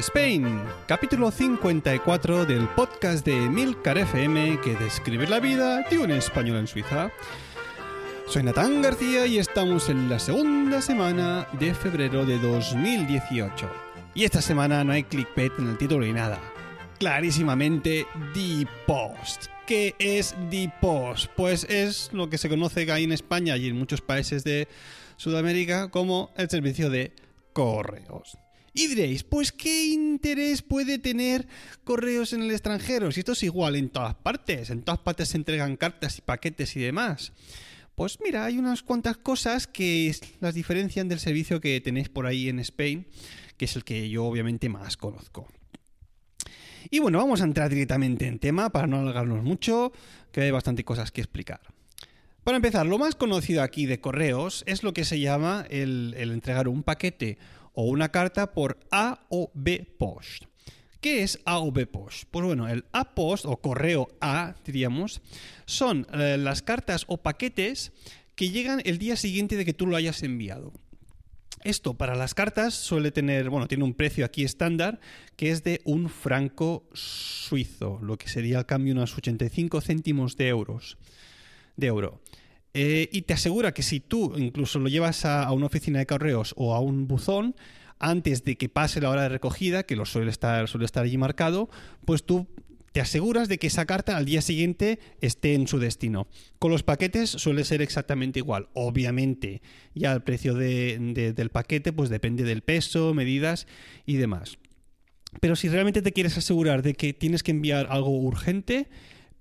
Spain, capítulo 54 del podcast de Milcar FM que describe la vida de un español en Suiza. Soy Natán García y estamos en la segunda semana de febrero de 2018. Y esta semana no hay clickbait en el título ni nada. Clarísimamente, The Post. ¿Qué es The Post? Pues es lo que se conoce ahí en España y en muchos países de Sudamérica como el servicio de correos. Y diréis, pues ¿qué interés puede tener correos en el extranjero? Si esto es igual en todas partes, en todas partes se entregan cartas y paquetes y demás. Pues mira, hay unas cuantas cosas que las diferencian del servicio que tenéis por ahí en Spain, que es el que yo obviamente más conozco. Y bueno, vamos a entrar directamente en tema para no alargarnos mucho, que hay bastante cosas que explicar. Para empezar, lo más conocido aquí de correos es lo que se llama el, entregar un paquete o una carta por A o B Post. ¿Qué es A o B Post? Pues bueno, el A Post o correo A, diríamos, son eh, las cartas o paquetes que llegan el día siguiente de que tú lo hayas enviado. Esto para las cartas suele tener, bueno, tiene un precio aquí estándar que es de un franco suizo, lo que sería al cambio unos 85 céntimos de euros de euro. Eh, y te asegura que si tú incluso lo llevas a, una oficina de correos o a un buzón, antes de que pase la hora de recogida, que lo suele estar, suele estar allí marcado, pues tú te aseguras de que esa carta al día siguiente esté en su destino. Con los paquetes suele ser exactamente igual. Obviamente, ya el precio del paquete pues depende del peso, medidas y demás. Pero si realmente te quieres asegurar de que tienes que enviar algo urgente,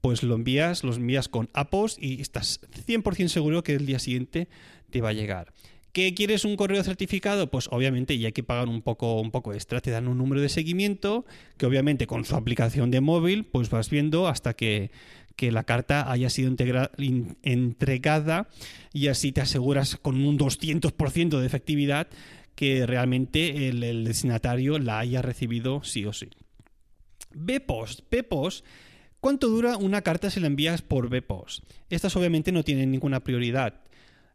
pues lo envías, los envías con APOS y estás 100% seguro que el día siguiente te va a llegar. ¿Qué quieres un correo certificado? Pues obviamente ya hay que pagar un poco, un poco extra. Te dan un número de seguimiento que obviamente con su aplicación de móvil pues vas viendo hasta que, la carta haya sido entregada y así te aseguras con un 200% de efectividad que realmente el, destinatario la haya recibido sí o sí. BPOS. BPOS ¿Cuánto dura una carta si la envías por BPOS? Estas obviamente no tienen ninguna prioridad.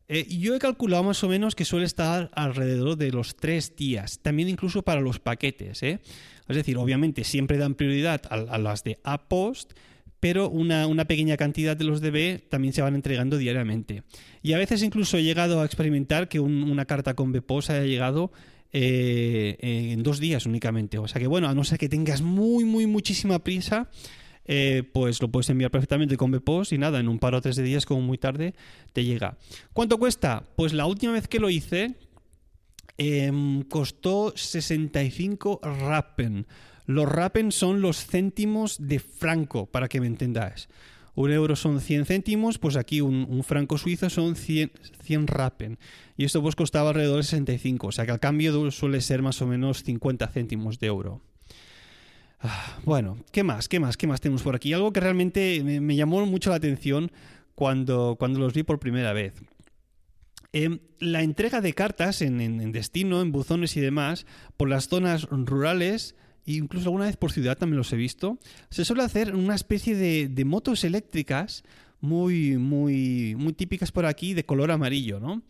Eh, yo he calculado más o menos que suele estar alrededor de los tres días, también incluso para los paquetes. ¿eh? Es decir, obviamente siempre dan prioridad a, las de A-Post, pero una, pequeña cantidad de los de B también se van entregando diariamente. Y a veces incluso he llegado a experimentar que una carta con BPOS haya llegado eh, en dos días únicamente. O sea que bueno, a no ser que tengas muy, muy, muchísima prisa, eh, pues lo puedes enviar perfectamente con BPOS y nada, en un par o tres de días, como muy tarde, te llega. ¿Cuánto cuesta? Pues la última vez que lo hice em, costó 65 rappen. Los rappen son los céntimos de franco, para que me entendáis. Un euro son 100 céntimos, pues aquí un, franco suizo son 100, 100 rappen. Y esto pues costaba alrededor de 65, o sea que al cambio suele ser más o menos 50 céntimos de euro. Ah, bueno, ¿qué más? ¿Qué más? ¿Qué más tenemos por aquí? Algo que realmente me, llamó mucho la atención cuando, cuando los vi por primera vez. Em, la entrega de cartas en, destino, en buzones y demás, por las zonas rurales, e incluso alguna vez por ciudad también los he visto, se suele hacer una especie de, de, motos eléctricas muy, muy, muy típicas por aquí, de color amarillo, ¿no?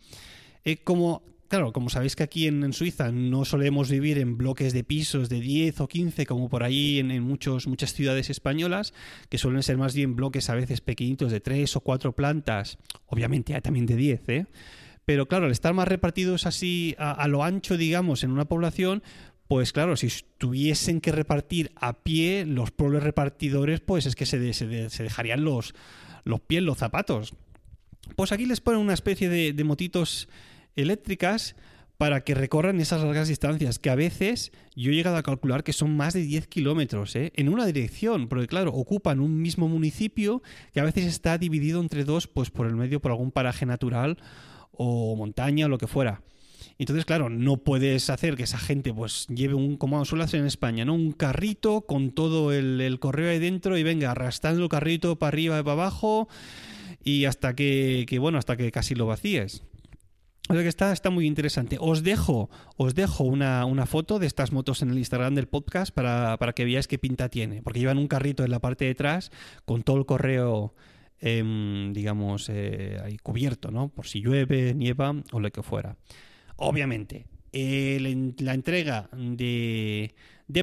Eh, como Claro, como sabéis que aquí en, Suiza no solemos vivir en bloques de pisos de 10 o 15 como por ahí en, muchos, muchas ciudades españolas, que suelen ser más bien bloques a veces pequeñitos de 3 o 4 plantas, obviamente hay también de 10, ¿eh? Pero claro, al estar más repartidos así a, lo ancho, digamos, en una población, pues claro, si tuviesen que repartir a pie, los pueblos repartidores, pues es que se, se, dejarían los, los pies, los zapatos. Pues aquí les ponen una especie de, de motitos eléctricas para que recorran esas largas distancias, que a veces yo he llegado a calcular que son más de 10 kilómetros ¿eh? en una dirección, porque claro, ocupan un mismo municipio que a veces está dividido entre dos, pues por el medio, por algún paraje natural o montaña o lo que fuera. Entonces, claro, no puedes hacer que esa gente pues lleve un, como suele hacer en España, ¿no? Un carrito con todo el, correo ahí dentro y venga arrastrando el carrito para arriba y para abajo y hasta que, que bueno, hasta que casi lo vacíes. Que está, está muy interesante. Os dejo, os dejo una, foto de estas motos en el Instagram del podcast para, que veáis qué pinta tiene. Porque llevan un carrito en la parte de atrás con todo el correo, em, digamos, eh, ahí cubierto, ¿no? Por si llueve, nieva o lo que fuera. Obviamente, eh, la entrega de,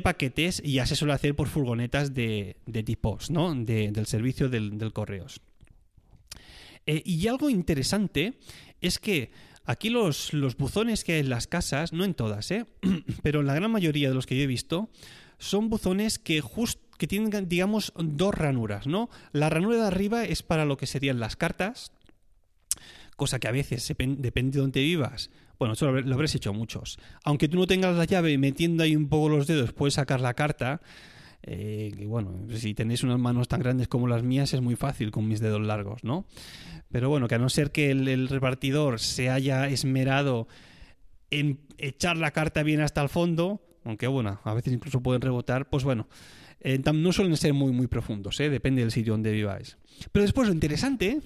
paquetes ya se suele hacer por furgonetas de, de tipos, ¿no? del servicio del, correos. Eh, y algo interesante es que aquí los, los, buzones que hay en las casas, no en todas, ¿eh? pero en la gran mayoría de los que yo he visto, son buzones que que tienen, digamos, dos ranuras, ¿no? La ranura de arriba es para lo que serían las cartas, cosa que a veces, depende de dónde vivas, bueno, eso lo habréis hecho muchos. Aunque tú no tengas la llave metiendo ahí un poco los dedos, puedes sacar la carta. Eh, bueno, si tenéis unas manos tan grandes como las mías es muy fácil con mis dedos largos, ¿no? Pero bueno, que a no ser que el, repartidor se haya esmerado en echar la carta bien hasta el fondo, aunque bueno, a veces incluso pueden rebotar, pues bueno, eh, no suelen ser muy, muy profundos, ¿eh? depende del sitio donde viváis. Pero después lo interesante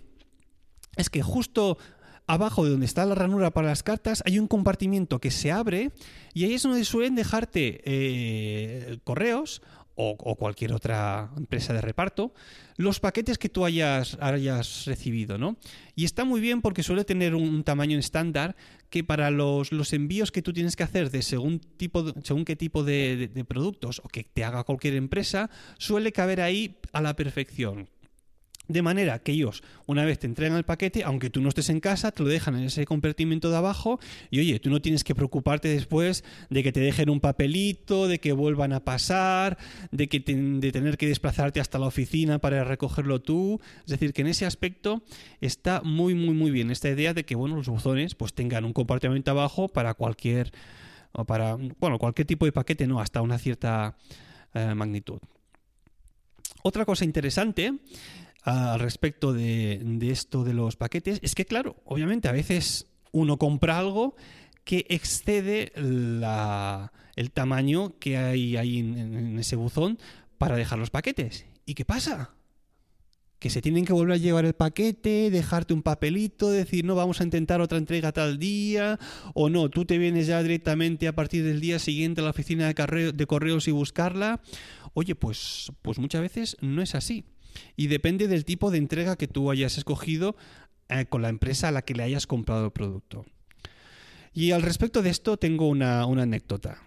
es que justo abajo de donde está la ranura para las cartas hay un compartimiento que se abre y ahí es donde suelen dejarte correos o, cualquier otra empresa de reparto, los paquetes que tú hayas, hayas recibido, ¿no? Y está muy bien porque suele tener un tamaño estándar que para los, los, envíos que tú tienes que hacer de según, tipo, según qué tipo de productos o que te haga cualquier empresa, suele caber ahí a la perfección. De manera que ellos, una vez te entregan el paquete, aunque tú no estés en casa, te lo dejan en ese compartimento de abajo y oye, tú no tienes que preocuparte después de que te dejen un papelito, de que vuelvan a pasar, de, que de tener que desplazarte hasta la oficina para recogerlo tú. Es decir, que en ese aspecto está muy, muy, muy bien esta idea de que bueno, los buzones pues tengan un compartimento abajo para cualquier, o para, bueno, cualquier tipo de paquete, no, hasta una cierta eh, magnitud. Otra cosa interesante al respecto de, esto de los paquetes es que, claro, obviamente a veces uno compra algo que excede el tamaño que hay ahí en, ese buzón para dejar los paquetes. ¿Y qué pasa? Que se tienen que volver a llevar el paquete, dejarte un papelito, decir, no, vamos a intentar otra entrega tal día, o no, tú te vienes ya directamente a partir del día siguiente a la oficina de, de correos y buscarla. Oye, pues, pues muchas veces no es así y depende del tipo de entrega que tú hayas escogido eh, con la empresa a la que le hayas comprado el producto. Y al respecto de esto tengo una, anécdota.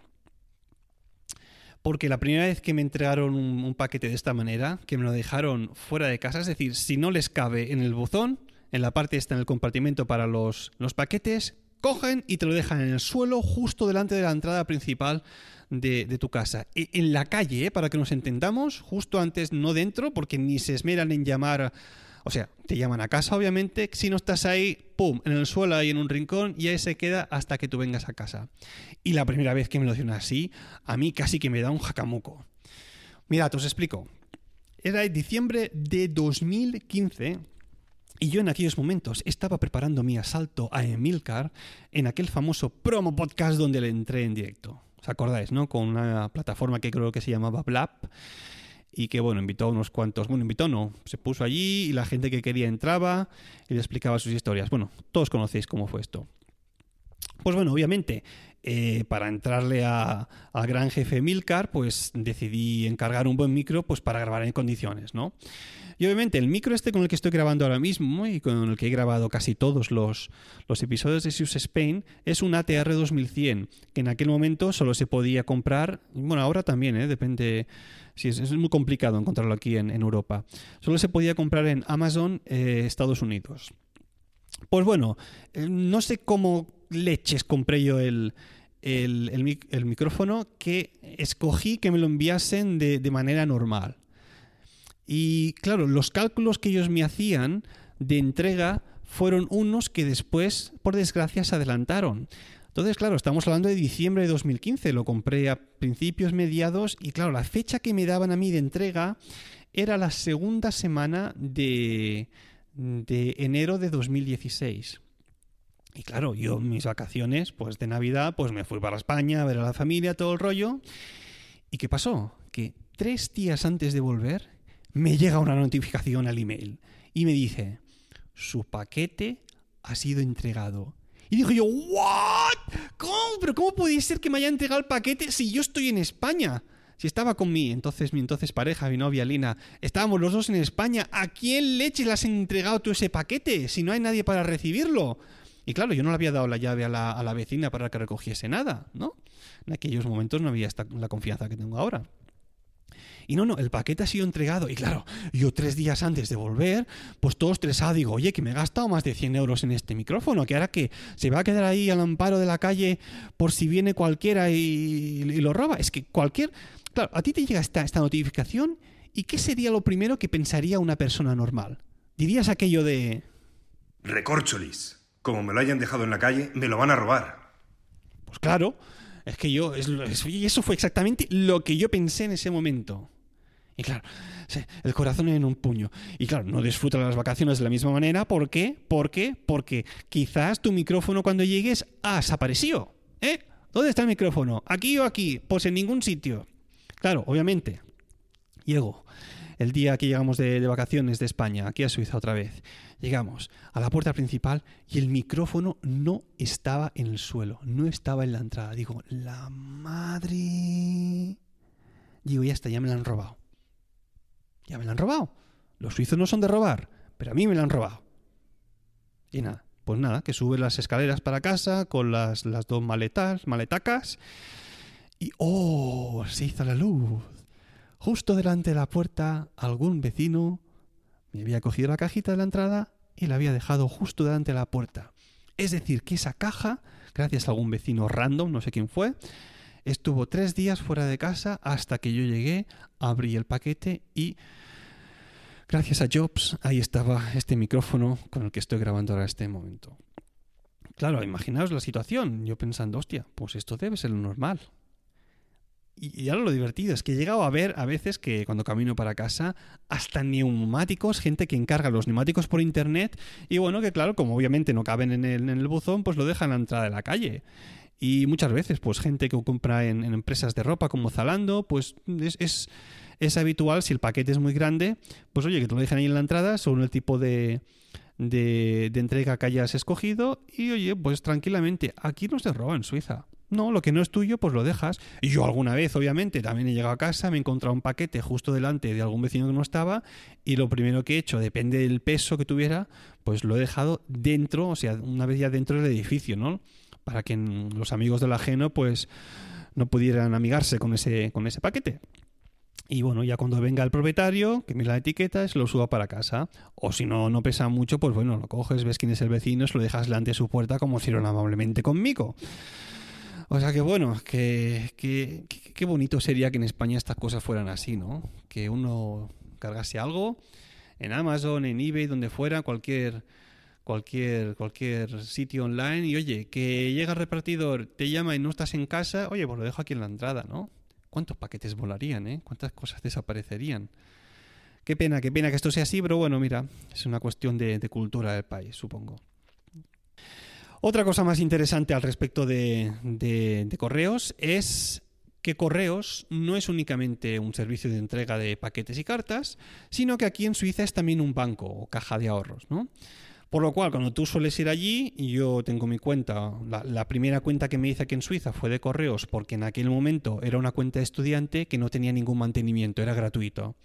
Porque la primera vez que me entregaron un, paquete de esta manera, que me lo dejaron fuera de casa, es decir, si no les cabe en el buzón, en la parte esta en el compartimento para los, los paquetes, cogen y te lo dejan en el suelo justo delante de la entrada principal de, tu casa. E, en la calle, ¿eh? para que nos entendamos, justo antes, no dentro, porque ni se esmeran en llamar... O sea, te llaman a casa, obviamente. Si no estás ahí, ¡pum! En el suelo, ahí en un rincón, y ahí se queda hasta que tú vengas a casa. Y la primera vez que me lo hicieron así, a mí casi que me da un jacamuco. Mira, te os explico. Era diciembre de 2015 y yo en aquellos momentos estaba preparando mi asalto a Emilcar en aquel famoso promo podcast donde le entré en directo. ¿Os acordáis, no? Con una plataforma que creo que se llamaba Blap y que, bueno, invitó a unos cuantos, bueno, invitó no, se puso allí y la gente que quería entraba y le explicaba sus historias. Bueno, todos conocéis cómo fue esto. Pues bueno, obviamente, eh, para entrarle al gran jefe Milcar, pues decidí encargar un buen micro pues para grabar en condiciones, ¿no? Y obviamente el micro este con el que estoy grabando ahora mismo y con el que he grabado casi todos los, los episodios de Sius Spain es un ATR 2100, que en aquel momento solo se podía comprar, bueno, ahora también, ¿eh? depende, si es, muy complicado encontrarlo aquí en, Europa, solo se podía comprar en Amazon eh, Estados Unidos. Pues bueno, no sé cómo leches compré yo el, el, micrófono que escogí que me lo enviasen de, de manera normal. Y claro, los cálculos que ellos me hacían de entrega fueron unos que después, por desgracia, se adelantaron. Entonces, claro, estamos hablando de diciembre de 2015, lo compré a principios, mediados, y claro, la fecha que me daban a mí de entrega era la segunda semana de, de enero de 2016. Y claro, yo mis vacaciones, pues de Navidad, pues me fui para España a ver a la familia, todo el rollo. ¿Y qué pasó? Que tres días antes de volver, me llega una notificación al email y me dice, su paquete ha sido entregado. Y digo yo, ¿what? ¿Cómo? ¿Pero cómo puede ser que me haya entregado el paquete si yo estoy en España? Si estaba con mi entonces, mi entonces pareja, mi novia Lina, estábamos los dos en España, ¿a quién leche le has entregado tú ese paquete si no hay nadie para recibirlo? Y claro, yo no le había dado la llave a la, a la vecina para que recogiese nada, ¿no? En aquellos momentos no había esta, la confianza que tengo ahora. Y no, no, el paquete ha sido entregado. Y claro, yo tres días antes de volver, pues todo estresado, digo, oye, que me he gastado más de 100 euros en este micrófono, que ahora que se va a quedar ahí al amparo de la calle por si viene cualquiera y, lo roba. Es que cualquier... Claro, a ti te llega esta, esta notificación y ¿qué sería lo primero que pensaría una persona normal? Dirías aquello de... Recorcholis. Como me lo hayan dejado en la calle, me lo van a robar. Pues claro, es que yo... y eso fue exactamente lo que yo pensé en ese momento. Y claro, el corazón en un puño. Y claro, no disfrutas las vacaciones de la misma manera. ¿Por qué? ¿Por qué? Porque quizás tu micrófono cuando llegues ha desaparecido. ¿Eh? ¿Dónde está el micrófono? ¿Aquí o aquí? Pues en ningún sitio. Claro, obviamente. Llego el día que llegamos de, de, vacaciones de España, aquí a Suiza otra vez. Llegamos a la puerta principal y el micrófono no estaba en el suelo, no estaba en la entrada. Digo, la madre. Digo, ya está, ya me la han robado ya me la han robado. Los suizos no son de robar, pero a mí me la han robado. Y nada, pues nada, que sube las escaleras para casa con las, las dos maletas, maletacas. Y ¡oh! Se hizo la luz. Justo delante de la puerta, algún vecino me había cogido la cajita de la entrada y la había dejado justo delante de la puerta. Es decir, que esa caja, gracias a algún vecino random, no sé quién fue, Estuvo tres días fuera de casa hasta que yo llegué, abrí el paquete y gracias a Jobs ahí estaba este micrófono con el que estoy grabando ahora este momento. Claro, imaginaos la situación. Yo pensando, hostia, pues esto debe ser lo normal. Y, ahora lo divertido es que he llegado a ver a veces que cuando camino para casa, hasta neumáticos, gente que encarga los neumáticos por internet, y bueno, que claro, como obviamente no caben en el, en el buzón, pues lo dejan a la entrada de la calle. Y muchas veces, pues gente que compra en, empresas de ropa como Zalando, pues es, es, habitual, si el paquete es muy grande, pues oye, que te lo dejen ahí en la entrada, según el tipo de, de, de, entrega que hayas escogido y oye, pues tranquilamente, aquí no se roba en Suiza. No, lo que no es tuyo, pues lo dejas. Y yo alguna vez, obviamente, también he llegado a casa, me he encontrado un paquete justo delante de algún vecino que no estaba y lo primero que he hecho, depende del peso que tuviera, pues lo he dejado dentro, o sea, una vez ya dentro del edificio, ¿no? para que los amigos del ajeno pues no pudieran amigarse con ese, con ese paquete. Y bueno, ya cuando venga el propietario, que mira la etiqueta, se lo suba para casa. O si no, no pesa mucho, pues bueno, lo coges, ves quién es el vecino, se lo dejas delante de su puerta como hicieron amablemente conmigo. O sea que bueno, que, que, bonito sería que en España estas cosas fueran así, ¿no? Que uno cargase algo en Amazon, en eBay, donde fuera, cualquier cualquier, cualquier sitio online y oye, que llega el repartidor, te llama y no estás en casa, oye, pues lo dejo aquí en la entrada, ¿no? ¿Cuántos paquetes volarían, eh? ¿Cuántas cosas desaparecerían? Qué pena, qué pena que esto sea así, pero bueno, mira, es una cuestión de, cultura del país, supongo. Otra cosa más interesante al respecto de, de, correos es que correos no es únicamente un servicio de entrega de paquetes y cartas, sino que aquí en Suiza es también un banco o caja de ahorros, ¿no? Por lo cual, cuando tú sueles ir allí, yo tengo mi cuenta, la, primera cuenta que me hice aquí en Suiza fue de correos, porque en aquel momento era una cuenta de estudiante que no tenía ningún mantenimiento, era gratuito.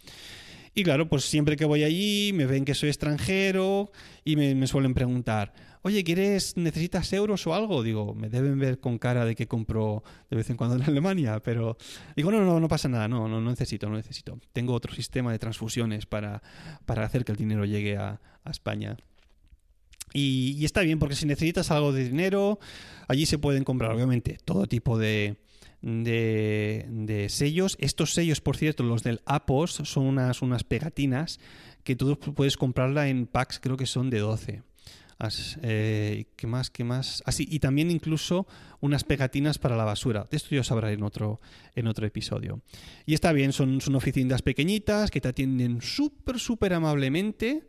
Y claro, pues siempre que voy allí me ven que soy extranjero y me, suelen preguntar, oye, ¿quieres, necesitas euros o algo? Digo, me deben ver con cara de que compro de vez en cuando en Alemania, pero digo, no, no, no pasa nada, no, no, necesito, no necesito. Tengo otro sistema de transfusiones para, para hacer que el dinero llegue a España. Y, está bien, porque si necesitas algo de dinero, allí se pueden comprar, obviamente, todo tipo de, de, sellos. Estos sellos, por cierto, los del Apos, son unas, unas pegatinas que tú puedes comprarla en packs, creo que son de 12. Eh, ¿Qué más? ¿Qué más? Así, ah, y también incluso unas pegatinas para la basura. De esto yo os hablaré en otro, en otro episodio. Y está bien, son, son oficinas pequeñitas que te atienden súper, súper amablemente.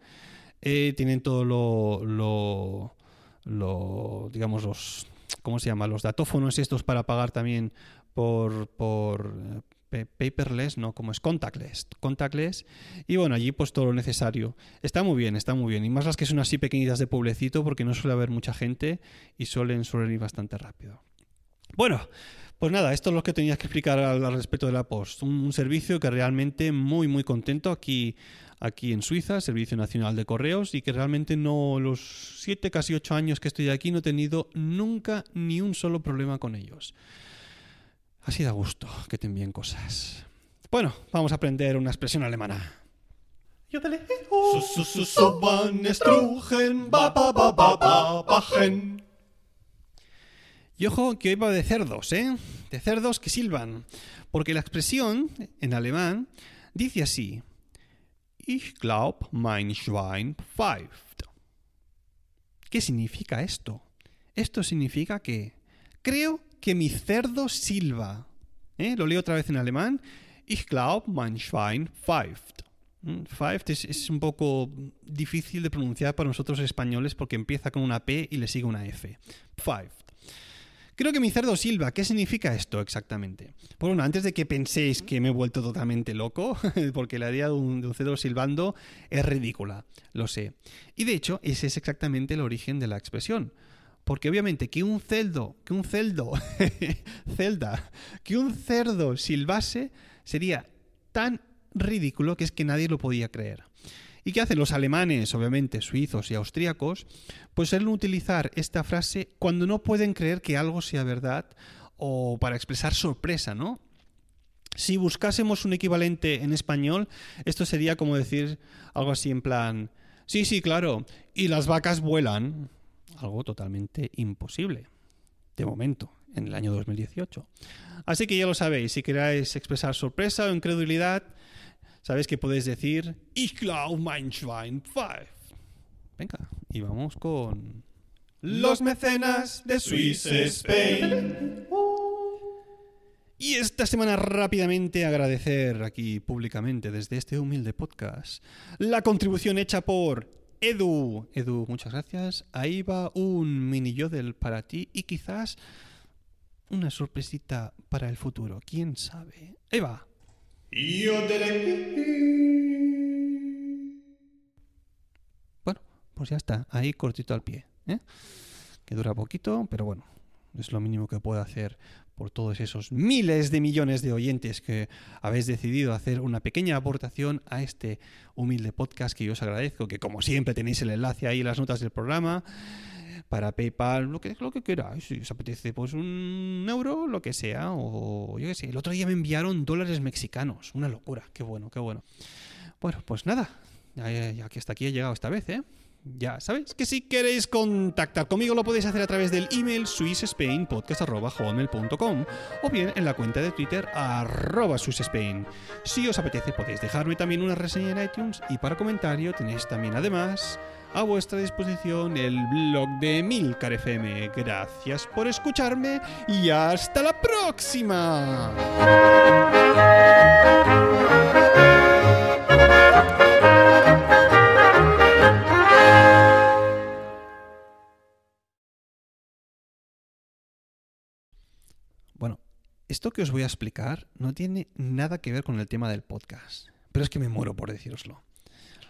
Eh, tienen todo lo, lo, digamos, los, ¿cómo se llama? Los datófonos estos para pagar también por, por paperless, no, como es contactless, contactless. Y bueno, allí pues todo lo necesario. Está muy bien, está muy bien. Y más las que son así pequeñitas de pueblecito porque no suele haber mucha gente y suelen, suelen ir bastante rápido. Bueno, pues nada, esto es lo que tenía que explicar al, al respecto de la Post. Un, un servicio que realmente muy, muy contento aquí, aquí en Suiza, Servicio Nacional de Correos, y que realmente no, los siete, casi ocho años que estoy aquí, no he tenido nunca ni un solo problema con ellos. Así da gusto que te envíen cosas. Bueno, vamos a aprender una expresión alemana. Y ojo que hoy va de cerdos, ¿eh? De cerdos que silban. Porque la expresión en alemán dice así. Ich glaub, mein Schwein pfeift. ¿Qué significa esto? Esto significa que creo que mi cerdo silba. ¿Eh? Lo leo otra vez en alemán. Ich glaub, mein Schwein pfeift. Mm, Pfeift es, un poco difícil de pronunciar para nosotros españoles porque empieza con una P y le sigue una F. Pfeift. Creo que mi cerdo silba. ¿Qué significa esto exactamente? Bueno, antes de que penséis que me he vuelto totalmente loco, porque la idea de un, de un cerdo silbando es ridícula, lo sé. Y de hecho, ese es exactamente el origen de la expresión. Porque obviamente que un celdo, que un celdo, celda, que un cerdo silbase sería tan ridículo que es que nadie lo podía creer. ¿Y qué hacen los alemanes, obviamente suizos y austríacos? Pues suelen utilizar esta frase cuando no pueden creer que algo sea verdad o para expresar sorpresa, ¿no? Si buscásemos un equivalente en español, esto sería como decir algo así en plan, sí, sí, claro, y las vacas vuelan. Algo totalmente imposible, de momento, en el año 2018. Así que ya lo sabéis, si queráis expresar sorpresa o incredulidad, sabéis que podéis decir Ich glaub mein Schwein pfeift. Venga, y vamos con los mecenas de Swiss Spain. Y esta semana rápidamente agradecer aquí públicamente desde este humilde podcast la contribución hecha por Edu. Edu, muchas gracias. Ahí va un mini yodel para ti y quizás una sorpresita para el futuro. ¿Quién sabe? Ahí va. Bueno, pues ya está. Ahí cortito al pie. ¿eh? Que dura poquito, pero bueno, es lo mínimo que puedo hacer por todos esos miles de millones de oyentes que habéis decidido hacer una pequeña aportación a este humilde podcast que yo os agradezco, que como siempre tenéis el enlace ahí en las notas del programa para PayPal, lo que, lo que queráis. Si os apetece, pues un euro, lo que sea, o yo qué sé. El otro día me enviaron dólares mexicanos. Una locura. Qué bueno, qué bueno. Bueno, pues nada. Que hasta aquí he llegado esta vez, ¿eh? Ya sabéis que si queréis contactar conmigo lo podéis hacer a través del email swissspainpodcast.com o bien en la cuenta de Twitter arroba. Si os apetece podéis dejarme también una reseña en iTunes y para comentario tenéis también además a vuestra disposición el blog de Milcar FM. Gracias por escucharme y hasta la próxima. Esto que os voy a explicar no tiene nada que ver con el tema del podcast, pero es que me muero por deciroslo.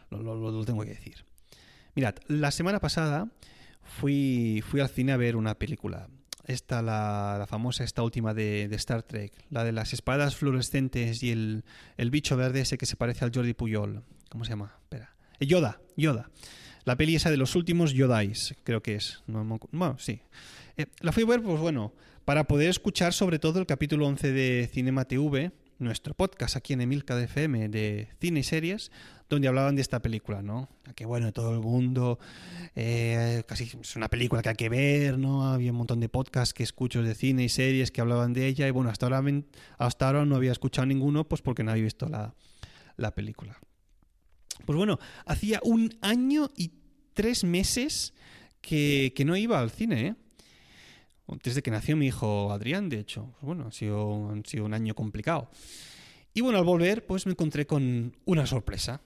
Lo, lo, tengo que decir. Mirad, la semana pasada fui, fui al cine a ver una película. Esta, la, la famosa, esta última de, de, Star Trek, la de las espadas fluorescentes y el, el, bicho verde ese que se parece al Jordi Puyol. ¿Cómo se llama? Espera. Yoda, Yoda. La peli esa de los últimos Yodais, creo que es. No, bueno, sí. Eh, la fui a ver, pues bueno, para poder escuchar sobre todo el capítulo 11 de Cinema TV, nuestro podcast aquí en Emilca FM de cine y series, donde hablaban de esta película, ¿no? Que bueno, todo el mundo, eh, casi es una película que hay que ver, ¿no? Había un montón de podcasts que escucho de cine y series que hablaban de ella y bueno, hasta ahora, hasta ahora no había escuchado ninguno, pues porque no había visto la, la película. Pues bueno, hacía un año y tres meses que, que no iba al cine, ¿eh? Desde que nació mi hijo Adrián, de hecho. Pues bueno, ha sido, ha sido un año complicado. Y bueno, al volver, pues me encontré con una sorpresa.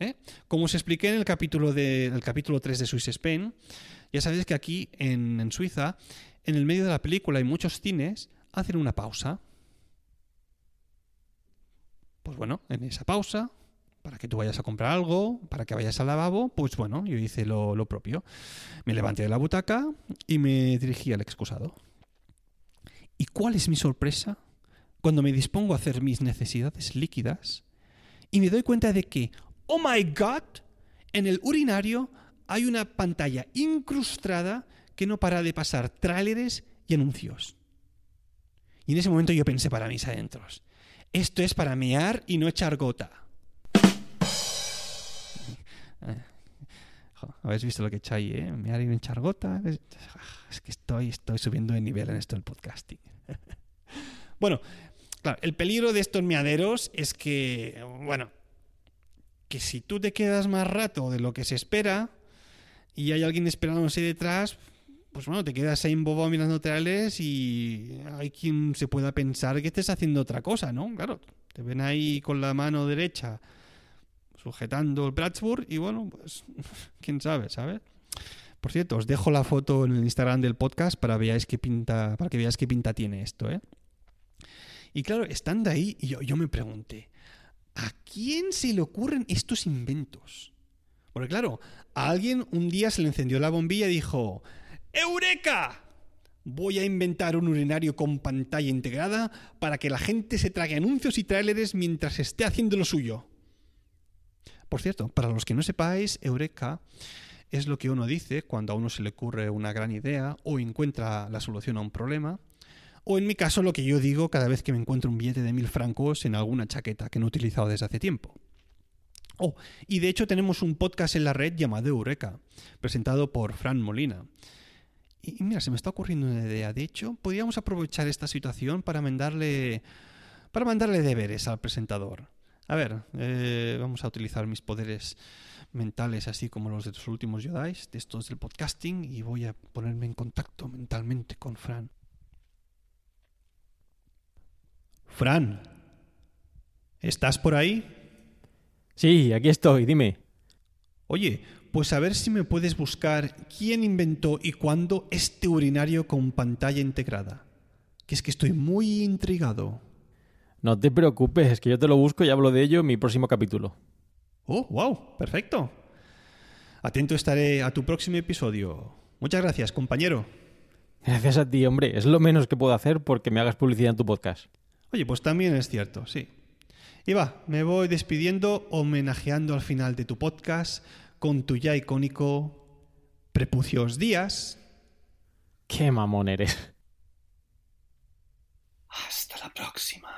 ¿Eh? Como os expliqué en el capítulo, de, el capítulo 3 de Swiss Spain, ya sabéis que aquí en, en, Suiza, en el medio de la película y muchos cines, hacen una pausa. Pues bueno, en esa pausa, para que tú vayas a comprar algo, para que vayas al lavabo, pues bueno, yo hice lo, propio. Me levanté de la butaca y me dirigí al excusado. ¿Y cuál es mi sorpresa? Cuando me dispongo a hacer mis necesidades líquidas y me doy cuenta de que, oh my god, en el urinario hay una pantalla incrustada que no para de pasar tráileres y anuncios. Y en ese momento yo pensé para mis adentros, esto es para mear y no echar gota. Habéis visto lo que he hecho ahí, ¿eh? Mear y no echar gota. Es que estoy, estoy subiendo de nivel en esto del podcasting. bueno, claro, el peligro de estos meaderos es que, bueno, que si tú te quedas más rato de lo que se espera y hay alguien esperándose detrás, pues bueno, te quedas ahí en bobo mirando trailers y hay quien se pueda pensar que estés haciendo otra cosa, ¿no? Claro, te ven ahí con la mano derecha sujetando el Plattsburgh y bueno, pues quién sabe, ¿sabes? Por cierto, os dejo la foto en el Instagram del podcast para veáis qué pinta, para que veáis qué pinta tiene esto, ¿eh? Y claro, estando ahí, yo, yo me pregunté, ¿a quién se le ocurren estos inventos? Porque claro, a alguien un día se le encendió la bombilla y dijo, ¡Eureka! Voy a inventar un urinario con pantalla integrada para que la gente se trague anuncios y tráileres mientras esté haciendo lo suyo. Por cierto, para los que no sepáis, Eureka es lo que uno dice cuando a uno se le ocurre una gran idea o encuentra la solución a un problema. O en mi caso, lo que yo digo cada vez que me encuentro un billete de mil francos en alguna chaqueta que no he utilizado desde hace tiempo. Oh, y de hecho tenemos un podcast en la red llamado Eureka, presentado por Fran Molina. Y mira, se me está ocurriendo una idea. De hecho, podríamos aprovechar esta situación para mandarle, para mandarle deberes al presentador. A ver, eh, vamos a utilizar mis poderes mentales, así como los de los últimos Jedi, de estos del podcasting, y voy a ponerme en contacto mentalmente con Fran. Fran, ¿estás por ahí? Sí, aquí estoy, dime. Oye, pues a ver si me puedes buscar quién inventó y cuándo este urinario con pantalla integrada. Que es que estoy muy intrigado. No te preocupes, es que yo te lo busco y hablo de ello en mi próximo capítulo. Oh, wow, perfecto. Atento estaré a tu próximo episodio. Muchas gracias, compañero. Gracias a ti, hombre. Es lo menos que puedo hacer porque me hagas publicidad en tu podcast. Oye, pues también es cierto, sí. Y va, me voy despidiendo, homenajeando al final de tu podcast con tu ya icónico Prepucios Días. Qué mamón eres. Hasta la próxima.